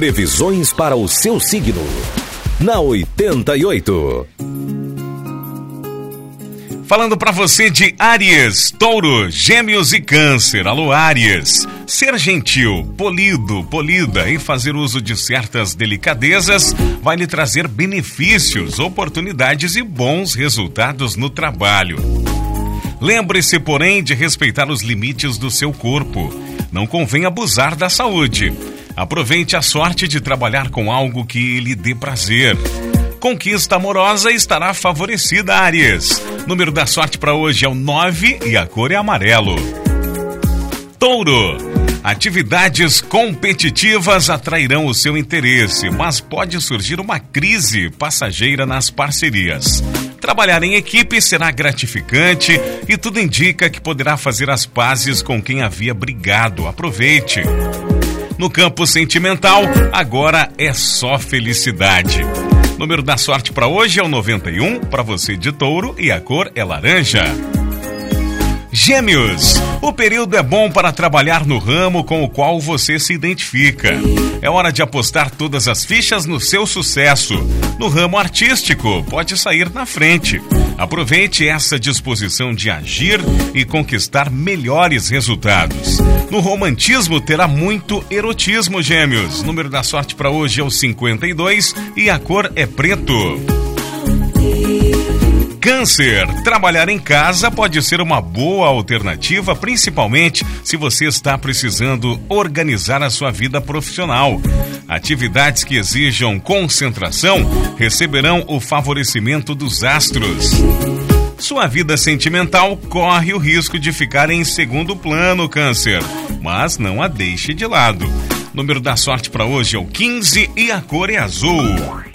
Previsões para o seu signo. Na 88. Falando para você de Áries, Touro, Gêmeos e Câncer. Alô, Áries. Ser gentil, polido, polida e fazer uso de certas delicadezas vai lhe trazer benefícios, oportunidades e bons resultados no trabalho. Lembre-se, porém, de respeitar os limites do seu corpo. Não convém abusar da saúde. Aproveite a sorte de trabalhar com algo que lhe dê prazer. Conquista amorosa estará favorecida, Aries. Número da sorte para hoje é o 9 e a cor é amarelo. Touro. Atividades competitivas atrairão o seu interesse, mas pode surgir uma crise passageira nas parcerias. Trabalhar em equipe será gratificante e tudo indica que poderá fazer as pazes com quem havia brigado. Aproveite. No campo sentimental, agora é só felicidade. Número da sorte para hoje é o 91, para você de touro, e a cor é laranja. Gêmeos, o período é bom para trabalhar no ramo com o qual você se identifica. É hora de apostar todas as fichas no seu sucesso. No ramo artístico, pode sair na frente. Aproveite essa disposição de agir e conquistar melhores resultados. No romantismo terá muito erotismo, Gêmeos. Número da sorte para hoje é o 52 e a cor é preto. Câncer. Trabalhar em casa pode ser uma boa alternativa, principalmente se você está precisando organizar a sua vida profissional. Atividades que exijam concentração receberão o favorecimento dos astros. Sua vida sentimental corre o risco de ficar em segundo plano, Câncer, mas não a deixe de lado. Número da sorte para hoje é o 15 e a cor é azul.